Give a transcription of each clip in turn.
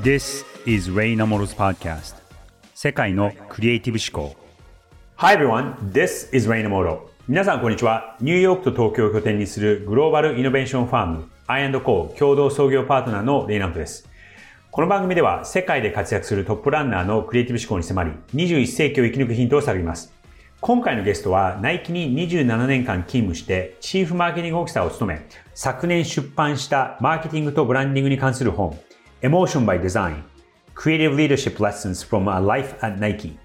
This is Ray Namoro's podcast. 世界のクリエイティブ思考。Hi everyone, this is Ray Namoro. 皆さんこんにちは。ニューヨークと東京を拠点にするグローバルイノベーションファーム I&Co 共同創業パートナーのレイナムトです。この番組では世界で活躍するトップランナーのクリエイティブ思考に迫り21世紀を生き抜くヒントを探ります。今回のゲストはナイキに27年間勤務してチーフマーケティングオフィサーを務め昨年出版したマーケティングとブランディングに関する本 Emotion by Design Creative Leadership Lessons from a Life at Nike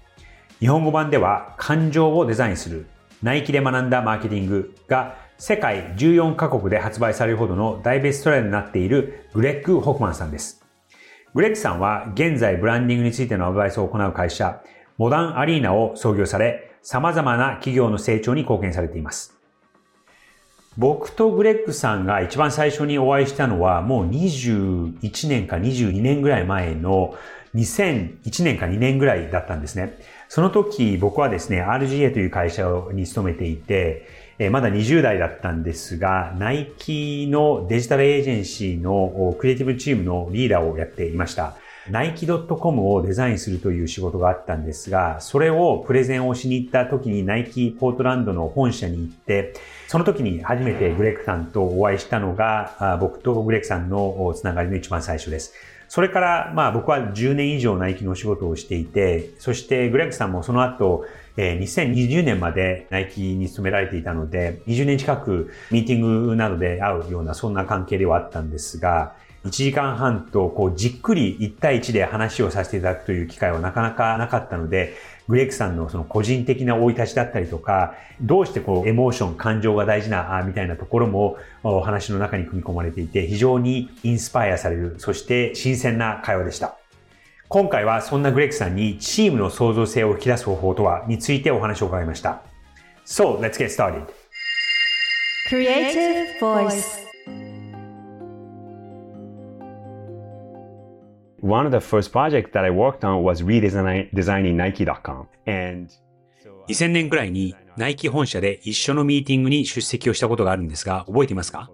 日本語版では感情をデザインするナイキで学んだマーケティングが世界14カ国で発売されるほどの大ベストラーになっているグレッグ・ホフマンさんです。グレッグさんは現在ブランディングについてのアドバイスを行う会社モダンアリーナを創業され様々な企業の成長に貢献されています。僕とグレッグさんが一番最初にお会いしたのはもう21年か22年ぐらい前の2001年か2年ぐらいだったんですね。その時僕はですね、RGA という会社に勤めていて、まだ20代だったんですが、ナイキのデジタルエージェンシーのクリエイティブチームのリーダーをやっていました。ナイキ .com をデザインするという仕事があったんですが、それをプレゼンをしに行った時にナイキポートランドの本社に行って、その時に初めてグレッグさんとお会いしたのが、僕とグレッグさんのつながりの一番最初です。それから、まあ僕は10年以上ナイキのお仕事をしていて、そしてグレッグさんもその後、2020年までナイキに勤められていたので、20年近くミーティングなどで会うようなそんな関係ではあったんですが、1時間半とこうじっくり1対1で話をさせていただくという機会はなかなかなかったので、グレッグさんのその個人的な生い立ちだったりとか、どうしてこうエモーション、感情が大事な、みたいなところもお話の中に組み込まれていて、非常にインスパイアされる、そして新鮮な会話でした。今回はそんなグレッグさんにチームの創造性を引き出す方法とはについてお話を伺いました。So, let's get started. Creative Voice one of the first projects that I worked on was redesigning Nike.com. And 2000年くらいにナイキ本社で一緒のミーティングに出席をしたことがあるんですが、覚えていますか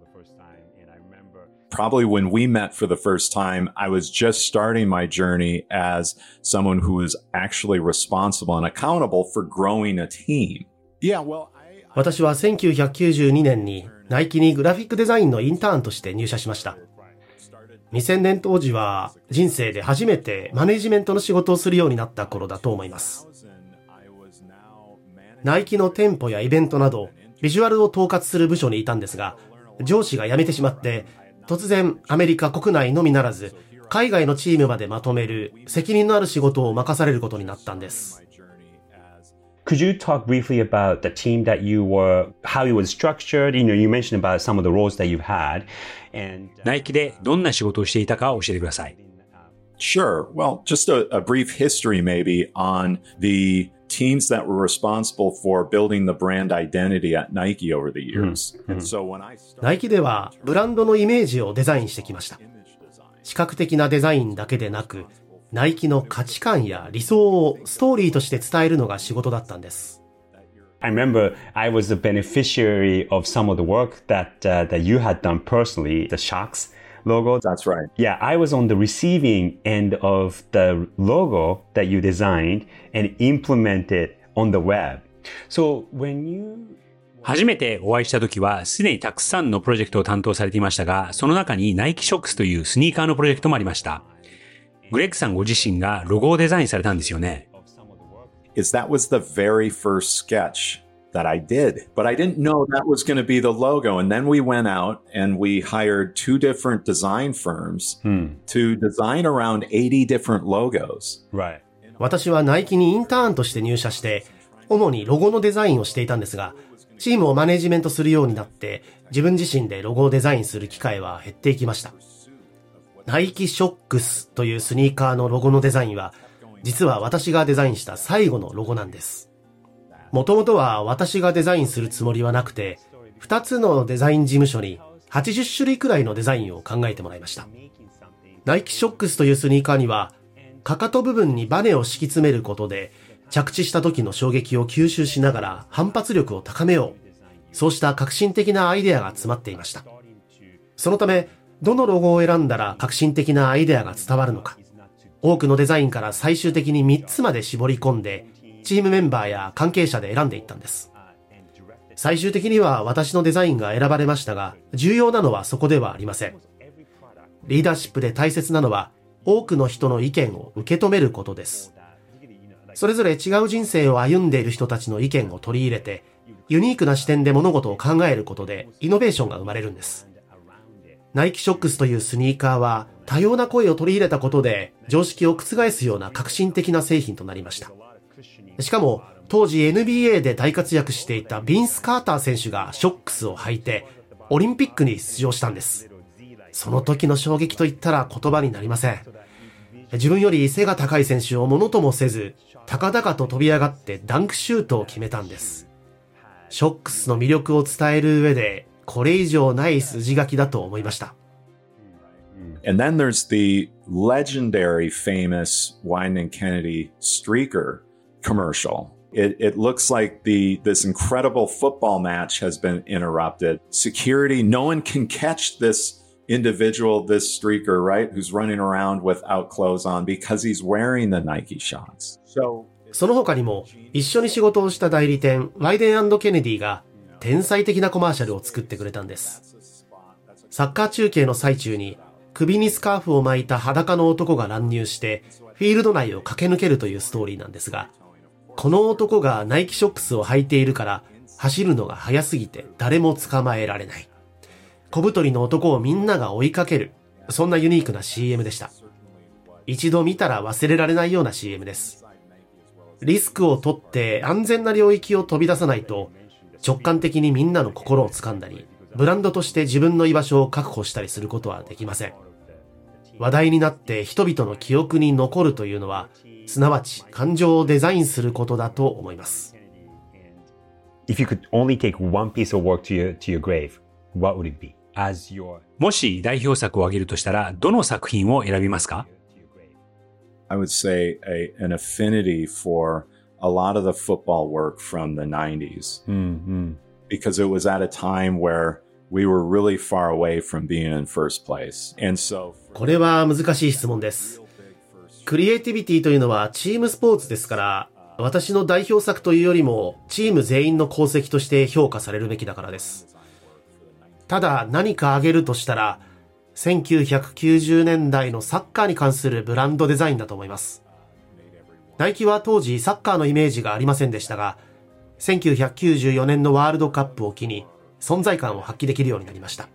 Probably when we met for the first time, I was just starting my journey as someone who was actually responsible and accountable for growing a team. Yeah, well, 私は1992年にナイキにグラフィックデザインのインターンとして入社しました。2000年当時は人生で初めてマネジメントの仕事をするようになった頃だと思います。ナイキの店舗やイベントなどビジュアルを統括する部署にいたんですが、上司が辞めてしまって突然アメリカ国内のみならず海外のチームまでまとめる責任のある仕事を任されることになったんです。Could you talk briefly about the team that you were, how it was structured? You know, you mentioned about some of the roles that you've had. And, ナイキでどんな仕事をしていたか教えてください。Sure. Well, just a, a brief history maybe on the teams that were responsible for building the brand identity at Nike over the years. Mm-hmm. And so when I started... ナイキではブランドのイメージをデザインしてきました。視覚的なデザインだけでなく、ナイキの価値観や理想をストーリーとして伝えるのが仕事だったんです。I remember I was a beneficiary of some of the work that, uh, that you had done personally, the Sharks logo. That's right. Yeah, I was on the receiving end of the logo that you designed and implemented on the web. So when you 初めてお会いした時は、すでにたくさんのプロジェクトを担当されていましたが、その中にナイキショックスというスニーカーのプロジェクトもありました。グレッグさんご自身がロゴをデザインされたんですよね。Is that was the very first sketch that I did. But I didn't know that was going to be the logo. And then we went out and we hired two different design firms hmm. to design around 80 different logos. Right. 私はナイキにインターンとして入社して、主にロゴのデザインをしていたんですが、チームをマネジメントするようになって、自分自身でロゴをデザインする機会は減っていきました。ナイキショックスというスニーカーのロゴのデザインは、実は私がデザインした最後のロゴなんです。もともとは私がデザインするつもりはなくて、2つのデザイン事務所に80種類くらいのデザインを考えてもらいました。ナイキショックスというスニーカーには、かかと部分にバネを敷き詰めることで、着地した時の衝撃を吸収しながら反発力を高めよう。そうした革新的なアイデアが詰まっていました。そのため、どのロゴを選んだら革新的なアイデアが伝わるのか、多くのデザインから最終的に3つまで絞り込んで、チームメンバーや関係者で選んでいったんです。最終的には私のデザインが選ばれましたが、重要なのはそこではありません。リーダーシップで大切なのは、多くの人の意見を受け止めることです。それぞれ違う人生を歩んでいる人たちの意見を取り入れて、ユニークな視点で物事を考えることで、イノベーションが生まれるんです。ナイキショックスというスニーカーは、多様な声を取り入れたことで、常識を覆すような革新的な製品となりました。しかも、当時 NBA で大活躍していたビンス・カーター選手がショックスを履いて、オリンピックに出場したんです。その時の衝撃と言ったら言葉になりません。自分より背が高い選手をものともせず、高々と飛び上がってダンクシュートを決めたんです。ショックスの魅力を伝える上で、これ以上ない筋書きだと思いました。And then there's the legendary famous Wine and Kennedy streaker commercial. It, it looks like the this incredible football match has been interrupted. Security, no one can catch this individual, this streaker, right, who's running around without clothes on because he's wearing the Nike shots. So その他にも、一緒に仕事をした代理店、ワイデンケネディが、天才的なコマーシャルを作ってくれたんです。サッカー中継の最中に、首にスカーフを巻いた裸の男が乱入して、フィールド内を駆け抜けるというストーリーなんですが、この男がナイキショックスを履いているから、走るのが速すぎて誰も捕まえられない。小太りの男をみんなが追いかける。そんなユニークな CM でした。一度見たら忘れられないような CM です。リスクを取って安全な領域を飛び出さないと、直感的にみんなの心を掴んだり、ブランドとして自分の居場所を確保したりすることはできません。話題になって人々の記憶に残るというのは、すなわち感情をデザインすることだと思います。If you could only take one piece of work to your, to your grave, what would it be? As your... もし代表作を挙げるとしたら、どの作品を選びますか？I would say a, an affinity for a lot of the football work from the 90s. Mm-hmm. Because it was at a time where we were really far away from being in first place. And so これは難しい質問です。クリエイティビティというのはチームスポーツですから、私の代表作というよりもチーム全員の功績として評価されるべきだからです。ただ何か挙げるとしたら、1990年代のサッカーに関するブランドデザインだと思います。ナイキは当時サッカーのイメージがありませんでしたが、1994年のワールドカップを機に存在感を発揮できるようになりました。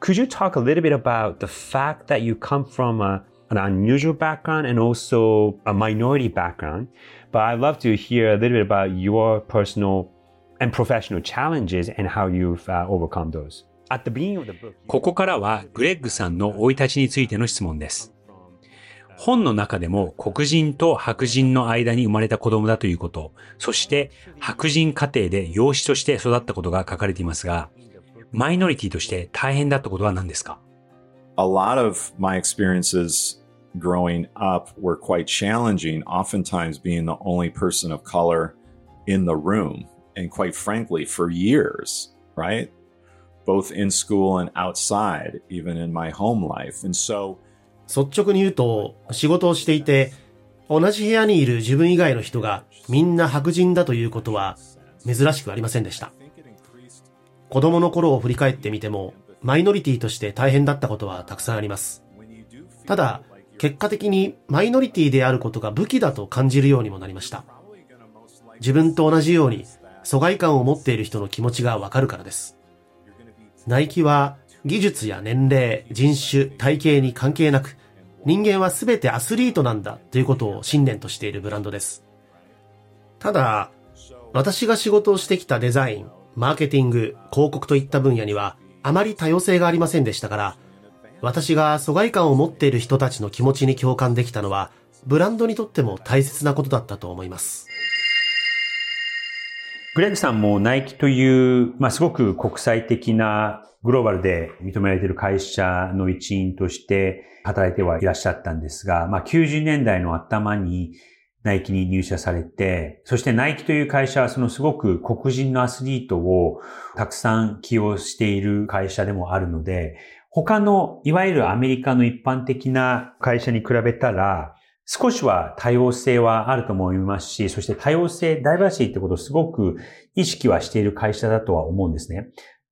Could you talk a little bit about the fact that you come from a, an unusual background and also a minority background? But I'd love to hear a little bit about your personal and professional challenges and how you've uh, overcome those. ここからはグレッグさんの生い立ちについての質問です。本の中でも黒人と白人の間に生まれた子供だということ、そして白人家庭で養子として育ったことが書かれていますが、マイノリティとして大変だったことは何ですか A lot of my experiences growing up were quite challenging, oftentimes being the only person of color in the room. And quite frankly, for years, right? Both in school and outside, even in my home life. And so 率直に言うと、仕事をしていて、同じ部屋にいる自分以外の人がみんな白人だということは珍しくありませんでした。子供の頃を振り返ってみても、マイノリティとして大変だったことはたくさんあります。ただ、結果的にマイノリティであることが武器だと感じるようにもなりました。自分と同じように疎外感を持っている人の気持ちがわかるからです。ナイキは技術や年齢、人種、体型に関係なく、人間は全てアスリートなんだということを信念としているブランドです。ただ、私が仕事をしてきたデザイン、マーケティング、広告といった分野には、あまり多様性がありませんでしたから、私が疎外感を持っている人たちの気持ちに共感できたのは、ブランドにとっても大切なことだったと思います。グレッグさんもナイキという、まあ、すごく国際的なグローバルで認められている会社の一員として働いてはいらっしゃったんですが、まあ、90年代の頭にナイキに入社されて、そしてナイキという会社はそのすごく黒人のアスリートをたくさん起用している会社でもあるので、他のいわゆるアメリカの一般的な会社に比べたら、少しは多様性はあると思いますし、そして多様性、ダイバーシティってことをすごく意識はしている会社だとは思うんですね。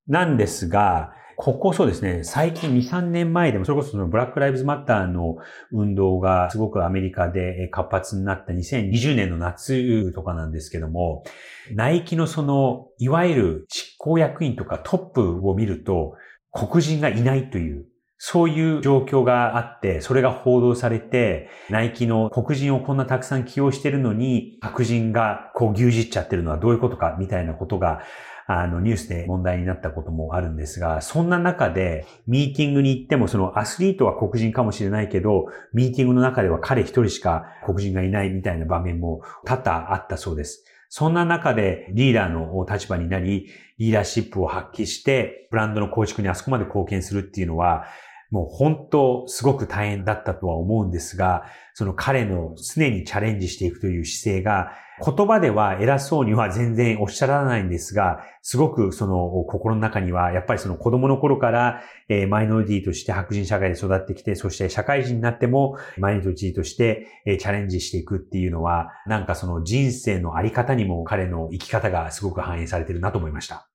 なんですが、ここそうですね、最近2、3年前でも、それこそそのブラックライブズマッターの運動がすごくアメリカで活発になった2020年の夏とかなんですけども、ナイキのその、いわゆる執行役員とかトップを見ると、黒人がいないという、そういう状況があって、それが報道されて、ナイキの黒人をこんなたくさん起用してるのに、白人がこう牛耳っちゃってるのはどういうことかみたいなことがあの、ニュースで問題になったこともあるんですが、そんな中で、ミーティングに行っても、そのアスリートは黒人かもしれないけど、ミーティングの中では彼一人しか黒人がいないみたいな場面も多々あったそうです。そんな中でリーダーの立場になり、リーダーシップを発揮して、ブランドの構築にあそこまで貢献するっていうのは、もう本当すごく大変だったとは思うんですが、その彼の常にチャレンジしていくという姿勢が、言葉では偉そうには全然おっしゃらないんですが、すごくその心の中には、やっぱりその子供の頃から、えマイノリティとして白人社会で育ってきて、そして社会人になってもマイノリティとして、えチャレンジしていくっていうのは、なんかその人生のあり方にも彼の生き方がすごく反映されてるなと思いました。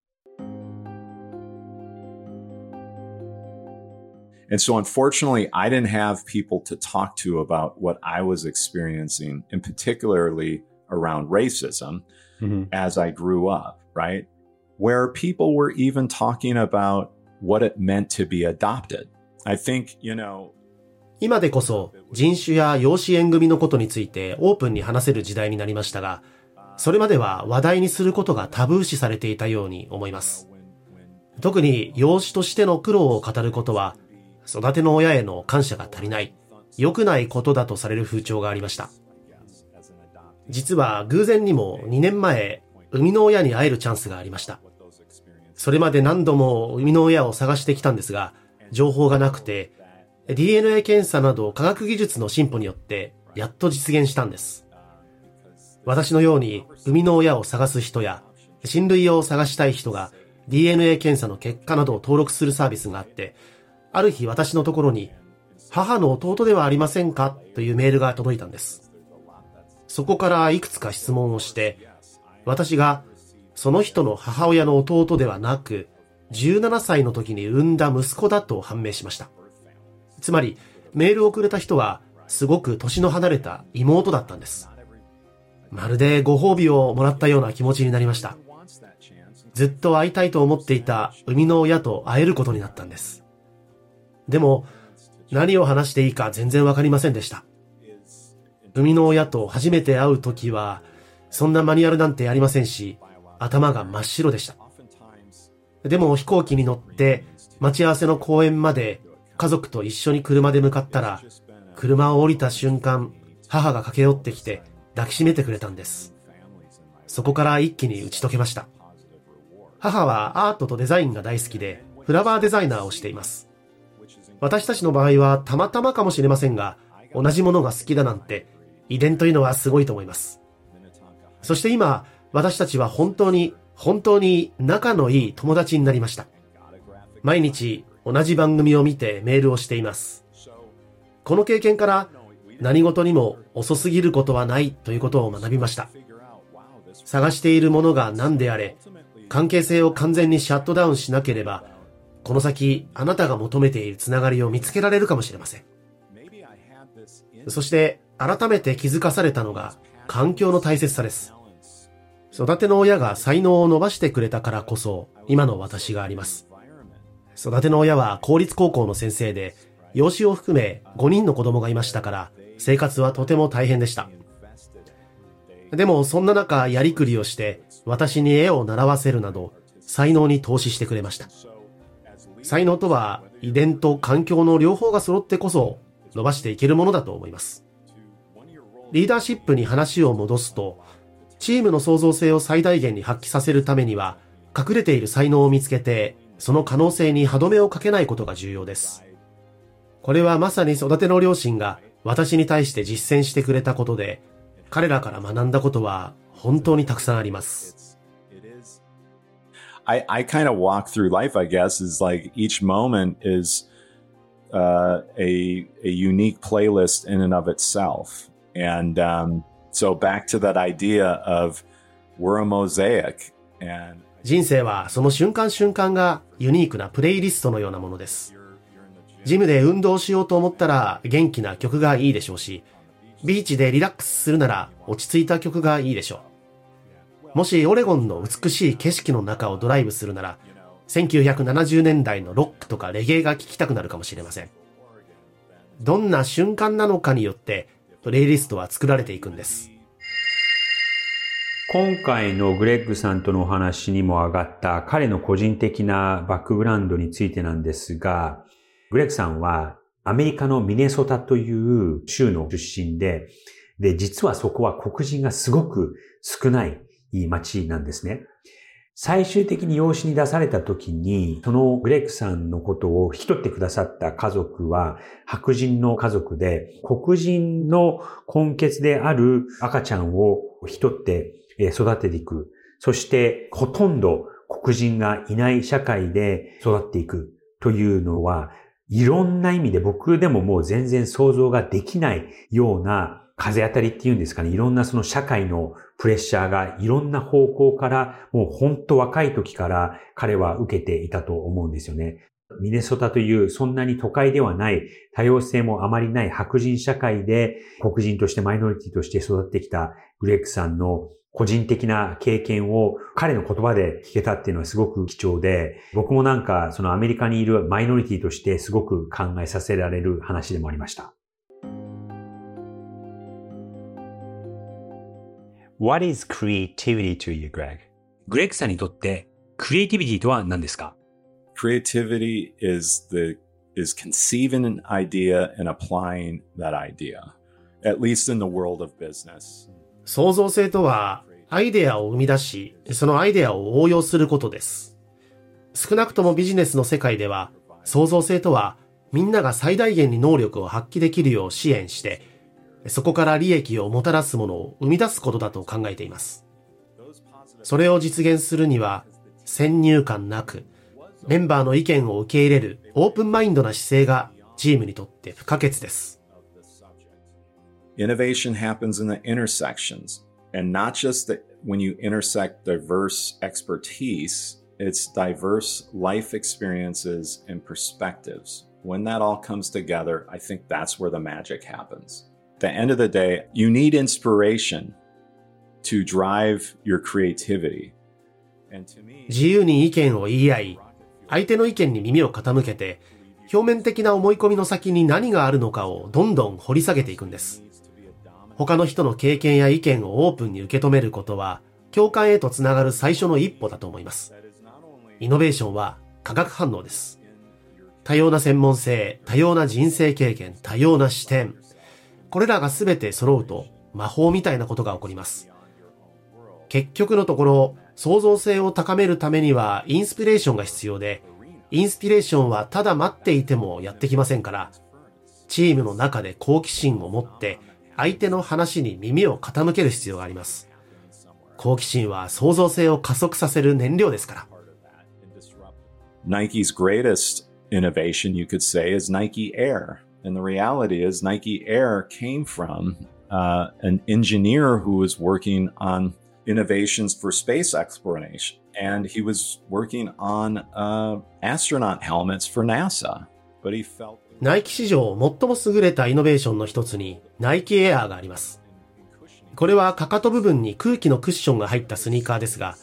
And so, unfortunately, I didn't have people to talk to about what I was experiencing, and particularly around racism mm-hmm. as I grew up, right? Where people were even talking about what it meant to be adopted. I think, you know, 今でこそ人種や養子縁組のことについてオープンに話せる時代になりましたが、それまでは話題にすることがタブー視されていたように思います。特に養子としての苦労を語ることは 育ての親への感謝が足りない、良くないことだとされる風潮がありました。実は偶然にも2年前、生みの親に会えるチャンスがありました。それまで何度も生みの親を探してきたんですが、情報がなくて、DNA 検査など科学技術の進歩によってやっと実現したんです。私のように生みの親を探す人や親類を探したい人が DNA 検査の結果などを登録するサービスがあって、ある日私のところに、母の弟ではありませんか？というメールが届いたんです。そこからいくつか質問をして、私がその人の母親の弟ではなく、17歳の時に産んだ息子だと判明しました。つまり、メールをくれた人は、すごく年の離れた妹だったんです。まるでご褒美をもらったような気持ちになりました。ずっと会いたいと思っていた生みの親と会えることになったんです。でも、何を話していいか全然わかりませんでした。生みの親と初めて会う時は、そんなマニュアルなんてありませんし、頭が真っ白でした。でも飛行機に乗って待ち合わせの公園まで家族と一緒に車で向かったら、車を降りた瞬間、母が駆け寄ってきて抱きしめてくれたんです。そこから一気に打ち解けました。母はアートとデザインが大好きで、フラワーデザイナーをしています。私たちの場合はたまたまかもしれませんが、同じものが好きだなんて、遺伝というのはすごいと思います。そして今、私たちは本当に、本当に仲のいい友達になりました。毎日同じ番組を見てメールをしています。この経験から何事にも遅すぎることはないということを学びました。探しているものが何であれ、関係性を完全にシャットダウンしなければこの先、あなたが求めているつながりを見つけられるかもしれません。そして、改めて気づかされたのが、環境の大切さです。育ての親が才能を伸ばしてくれたからこそ、今の私があります。育ての親は公立高校の先生で、養子を含め5人の子供がいましたから、生活はとても大変でした。でも、そんな中、やりくりをして、私に絵を習わせるなど、才能に投資してくれました。才能とは遺伝と環境の両方が揃ってこそ伸ばしていけるものだと思います。リーダーシップに話を戻すと、チームの創造性を最大限に発揮させるためには、隠れている才能を見つけて、その可能性に歯止めをかけないことが重要です。これはまさに育ての両親が私に対して実践してくれたことで、彼らから学んだことは本当にたくさんあります。I, I kind of walk through life, I guess, is like each moment is uh, a, a unique playlist in and of itself. And um, so back to that idea of we're a mosaic. And 人生はその瞬間瞬間がユニークなプレイリストのようなものです。ジムで運動しようと思ったら元気な曲がいいでしょうし、ビーチでリラックスするなら落ち着いた曲がいいでしょう。もしオレゴンの美しい景色の中をドライブするなら、1970年代のロックとかレゲエが聴きたくなるかもしれません。どんな瞬間なのかによってプレイリストは作られていくんです。今回のグレッグさんとのお話にも上がった彼の個人的なバックグラウンドについてなんですが、グレッグさんはアメリカのミネソタという州の出身で、で、実はそこは黒人がすごく少ない町なんですね。最終的に養子に出された時に、そのグレッグさんのことを引き取ってくださった家族は白人の家族で、黒人の根血である赤ちゃんを引き取って育てていく。そしてほとんど黒人がいない社会で育っていくというのは、いろんな意味で僕でももう全然想像ができないような風当たりっていうんですかね、いろんなその社会のプレッシャーがいろんな方向からもう本当若い時から彼は受けていたと思うんですよね。ミネソタというそんなに都会ではない多様性もあまりない白人社会で黒人としてマイノリティとして育ってきたグレッグさんの個人的な経験を彼の言葉で聞けたっていうのはすごく貴重で、僕もなんかそのアメリカにいるマイノリティとしてすごく考えさせられる話でもありました。What is creativity to you, Greg? グレッグさんにとってクリエイティビティとは何ですか Creativity is the is conceiving an idea and applying that idea, at least in the world of business. 創造性とは、アイデアを生み出し、そのアイデアを応用することです。少なくともビジネスの世界では、創造性とは、みんなが最大限に能力を発揮できるよう支援して、そこから利益をもたらすものを生み出すことだと考えています。それを実現するには、先入観なく、メンバーの意見を受け入れるオープンマインドな姿勢がチームにとって不可欠です。Innovation happens in the intersections and not just that when you intersect diverse expertise, it's diverse life experiences and perspectives. When that all comes together, I think that's where the magic happens. The end of the day, you need inspiration to drive your creativity. 自由に意見を言い合い、相手の意見に耳を傾けて、表面的な思い込みの先に何があるのかをどんどん掘り下げていくんです。他の人の経験や意見をオープンに受け止めることは、共感へとつながる最初の一歩だと思います。イノベーションは化学反応です。多様な専門性、多様な人生経験、多様な視点。これらが全て揃うと魔法みたいなことが起こります。結局のところ、創造性を高めるためにはインスピレーションが必要で、インスピレーションはただ待っていてもやってきませんから、チームの中で好奇心を持って相手の話に耳を傾ける必要があります。好奇心は創造性を加速させる燃料ですから。Nike's greatest innovation, you could say, is Nike Air. And the reality is, Nike Air came from uh, an engineer who was working on innovations for space exploration. And he was working on uh, astronaut helmets for NASA. But he felt ナイキ史上最も優れたイノベーションの一つにナイキエアーがあります。これはかかと部分に空気のクッションが入ったスニーカーですが、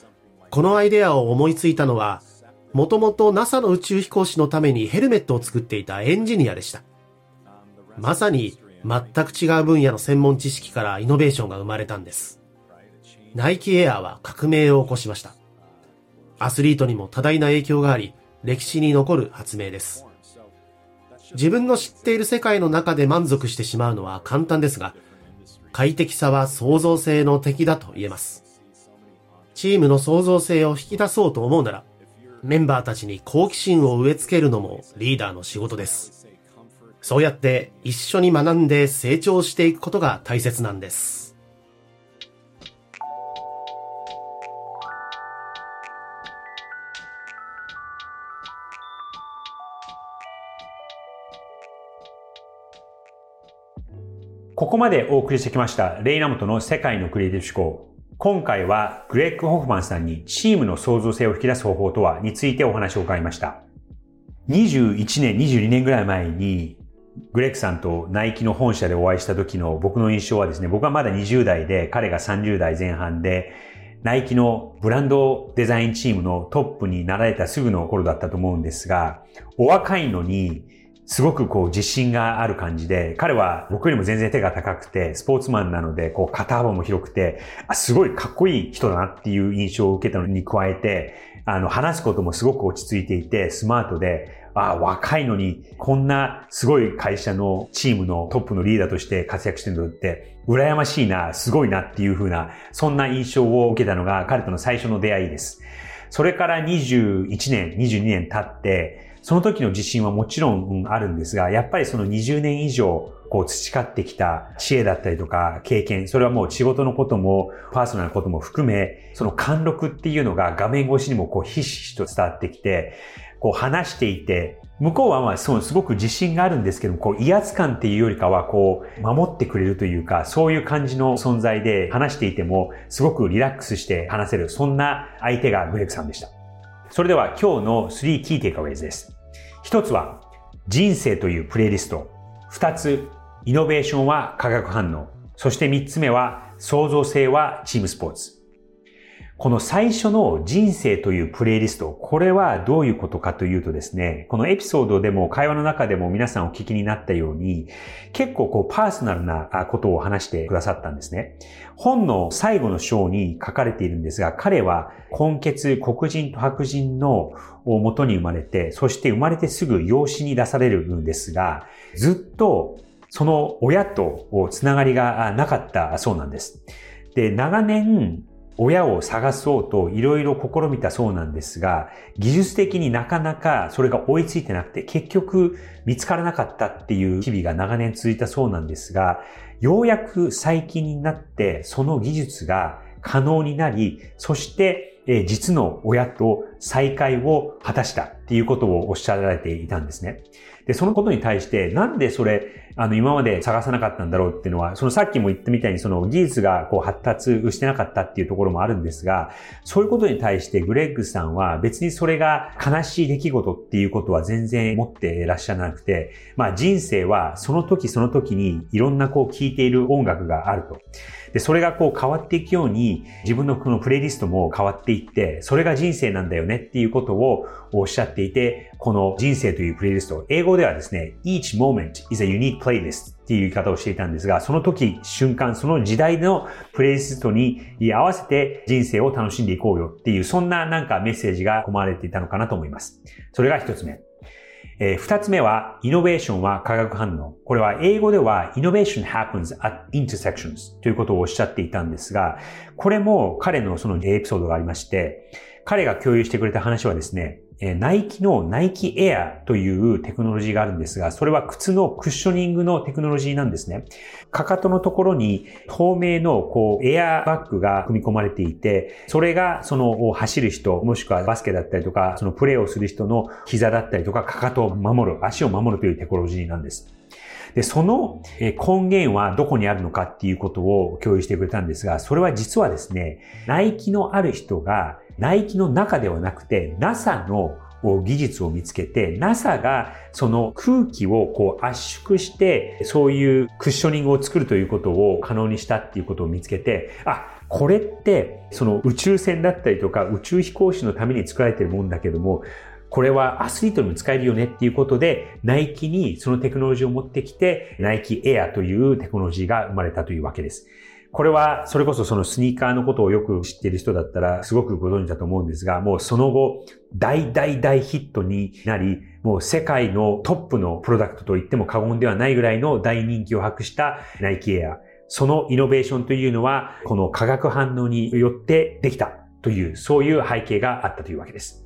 このアイデアを思いついたのは、もともと NASA の宇宙飛行士のためにヘルメットを作っていたエンジニアでした。まさに全く違う分野の専門知識からイノベーションが生まれたんです。ナイキエアは革命を起こしました。アスリートにも多大な影響があり、歴史に残る発明です。自分の知っている世界の中で満足してしまうのは簡単ですが、快適さは創造性の敵だと言えます。チームの創造性を引き出そうと思うなら、メンバーたちに好奇心を植え付けるのもリーダーの仕事です。そうやって一緒に学んで成長していくことが大切なんです。ここまでお送りしてきましたレイナムトの世界のクリエイティブ思考。今回はグレッグ・ホフマンさんにチームの創造性を引き出す方法とはについてお話を伺いました。21年、22年ぐらい前にグレッグさんとナイキの本社でお会いした時の僕の印象はですね、僕はまだ20代で彼が30代前半でナイキのブランドデザインチームのトップになられたすぐの頃だったと思うんですが、お若いのにすごくこう自信がある感じで、彼は僕よりも全然手が高くて、スポーツマンなので、こう肩幅も広くて、あすごいかっこいい人だなっていう印象を受けたのに加えて、あの、話すこともすごく落ち着いていて、スマートで、あ、若いのに、こんなすごい会社のチームのトップのリーダーとして活躍してるのって、羨ましいな、すごいなっていう風な、そんな印象を受けたのが彼との最初の出会いです。それから21年、22年経って、その時の自信はもちろんあるんですが、やっぱりその20年以上、こう培ってきた知恵だったりとか経験、それはもう仕事のこともパーソナルなことも含め、その貫禄っていうのが画面越しにもこうひしひしと伝わってきて、こう話していて、向こうはまあそうすごく自信があるんですけども、こう威圧感っていうよりかはこう守ってくれるというか、そういう感じの存在で話していてもすごくリラックスして話せる、そんな相手がグレッグさんでした。それでは今日の3キーテイクアウェイズです。一つは人生というプレイリスト。二つ、イノベーションは化学反応。そして三つ目は創造性はチームスポーツ。この最初の人生というプレイリスト、これはどういうことかというとですね、このエピソードでも会話の中でも皆さんお聞きになったように、結構こうパーソナルなことを話してくださったんですね。本の最後の章に書かれているんですが、彼は根血、黒人と白人の元に生まれて、そして生まれてすぐ養子に出されるんですが、ずっとその親とつながりがなかったそうなんです。で、長年親を探そうといろいろ試みたそうなんですが、技術的になかなかそれが追いついてなくて、結局見つからなかったっていう日々が長年続いたそうなんですが、ようやく最近になってその技術が可能になり、そして実の親と再会を果たしたっていうことをおっしゃられていたんですね。で、そのことに対して、なんでそれ、あの、今まで探さなかったんだろうっていうのは、そのさっきも言ったみたいに、その技術がこう発達してなかったっていうところもあるんですが、そういうことに対してグレッグさんは別にそれが悲しい出来事っていうことは全然持っていらっしゃらなくて、まあ人生はその時その時にいろんなこう聴いている音楽があると。で、それがこう変わっていくように、自分のこのプレイリストも変わっていって、それが人生なんだよねっていうことをおっしゃっていて、この人生というプレイリスト、英語ではですね、each moment is a unique playlist っていう言い方をしていたんですが、その時、瞬間、その時代のプレイリストに合わせて人生を楽しんでいこうよっていう、そんななんかメッセージが込まれていたのかなと思います。それが一つ目。えー、二つ目は、イノベーションは化学反応。これは英語では、イノベーション happens at intersections ということをおっしゃっていたんですが、これも彼のそのエピソードがありまして、彼が共有してくれた話はですね、ナイキのナイキエアというテクノロジーがあるんですが、それは靴のクッショニングのテクノロジーなんですね。かかとのところに透明のこうエアバッグが組み込まれていて、それがその走る人、もしくはバスケだったりとか、そのプレーをする人の膝だったりとか、かかとを守る、足を守るというテクノロジーなんです。で、その根源はどこにあるのかっていうことを共有してくれたんですが、それは実はですね、ナイキのある人が、ナイキの中ではなくて、NASA の技術を見つけて、NASA がその空気をこう圧縮して、そういうクッショニングを作るということを可能にしたっていうことを見つけて、あ、これってその宇宙船だったりとか宇宙飛行士のために作られてるもんだけども、これはアスリートにも使えるよねっていうことで、ナイキにそのテクノロジーを持ってきて、ナイキエアというテクノロジーが生まれたというわけです。これは、それこそそのスニーカーのことをよく知っている人だったら、すごくご存知だと思うんですが、もうその後、大大大ヒットになり、もう世界のトップのプロダクトと言っても過言ではないぐらいの大人気を博したナイキエア。そのイノベーションというのは、この化学反応によってできたという、そういう背景があったというわけです。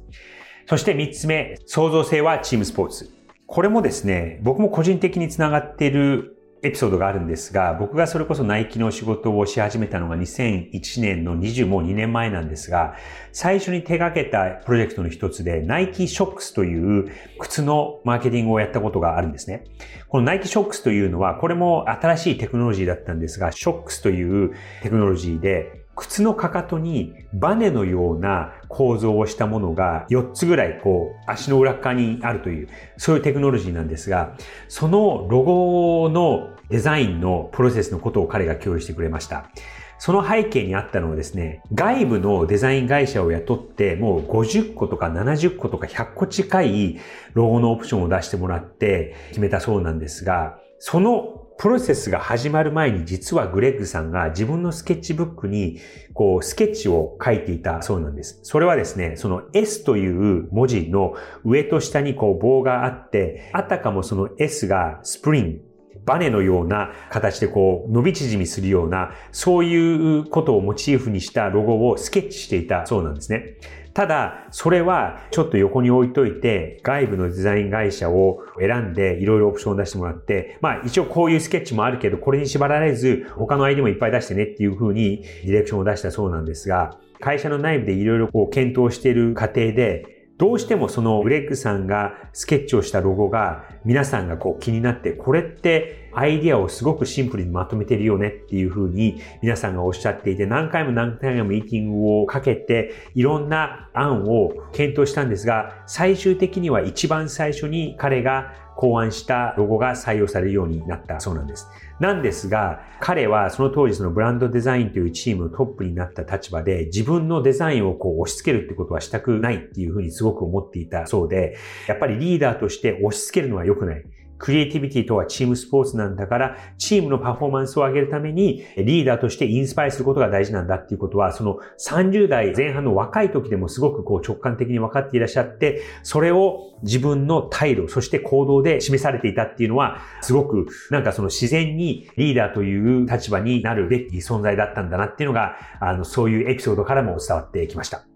そして3つ目、創造性はチームスポーツ。これもですね、僕も個人的につながっているエピソードがあるんですが、僕がそれこそナイキの仕事をし始めたのが2001年の20もう2年前なんですが、最初に手掛けたプロジェクトの一つで、ナイキショックスという靴のマーケティングをやったことがあるんですね。このナイキショックスというのは、これも新しいテクノロジーだったんですが、ショックスというテクノロジーで、靴のかかとにバネのような構造をしたものが4つぐらいこう足の裏側にあるというそういうテクノロジーなんですがそのロゴのデザインのプロセスのことを彼が共有してくれました。その背景にあったのはですね、外部のデザイン会社を雇って、もう50個とか70個とか100個近いロゴのオプションを出してもらって決めたそうなんですが、そのプロセスが始まる前に実はグレッグさんが自分のスケッチブックにこうスケッチを書いていたそうなんです。それはですね、その S という文字の上と下にこう棒があって、あたかもその S がスプリング、バネのような形でこう伸び縮みするような、そういうことをモチーフにしたロゴをスケッチしていたそうなんですね。ただ、それはちょっと横に置いといて、外部のデザイン会社を選んでいろいろオプションを出してもらって、まあ一応こういうスケッチもあるけど、これに縛られず、他の ID もいっぱい出してねっていうふうにディレクションを出したそうなんですが、会社の内部でいろいろこう検討している過程で、どうしてもそのグレッグさんがスケッチをしたロゴが皆さんがこう気になって、これってアイディアをすごくシンプルにまとめてるよねっていうふうに皆さんがおっしゃっていて、何回も何回もミーティングをかけて、いろんな案を検討したんですが、最終的には一番最初に彼が考案したロゴが採用されるようになったそうなんです。なんですが、彼はその当時そのブランドデザインというチームのトップになった立場で自分のデザインをこう押し付けるってことはしたくないっていうふうにすごく思っていたそうで、やっぱりリーダーとして押し付けるのは良くない。クリエイティビティとはチームスポーツなんだから、チームのパフォーマンスを上げるために、リーダーとしてインスパイすることが大事なんだっていうことは、その30代前半の若い時でもすごくこう直感的に分かっていらっしゃって、それを自分の態度、そして行動で示されていたっていうのは、すごくなんかその自然にリーダーという立場になるべき存在だったんだなっていうのが、あの、そういうエピソードからも伝わってきました。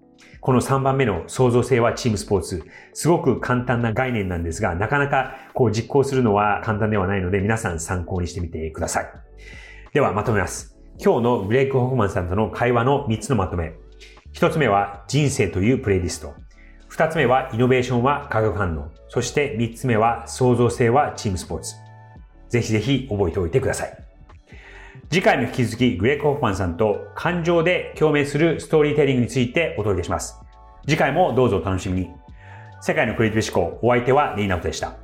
この3番目の創造性はチームスポーツ。すごく簡単な概念なんですが、なかなかこう実行するのは簡単ではないので、皆さん参考にしてみてください。ではまとめます。今日のグレイク・ホフマンさんとの会話の3つのまとめ。1つ目は人生というプレイリスト。2つ目はイノベーションは化学反応。そして3つ目は創造性はチームスポーツ。ぜひぜひ覚えておいてください。次回も引き続きグレッグ・ホフマンさんと感情で共鳴するストーリーテリングについてお届けします。次回もどうぞお楽しみに。世界のクリエイティブ思考、お相手はリーナウトでした。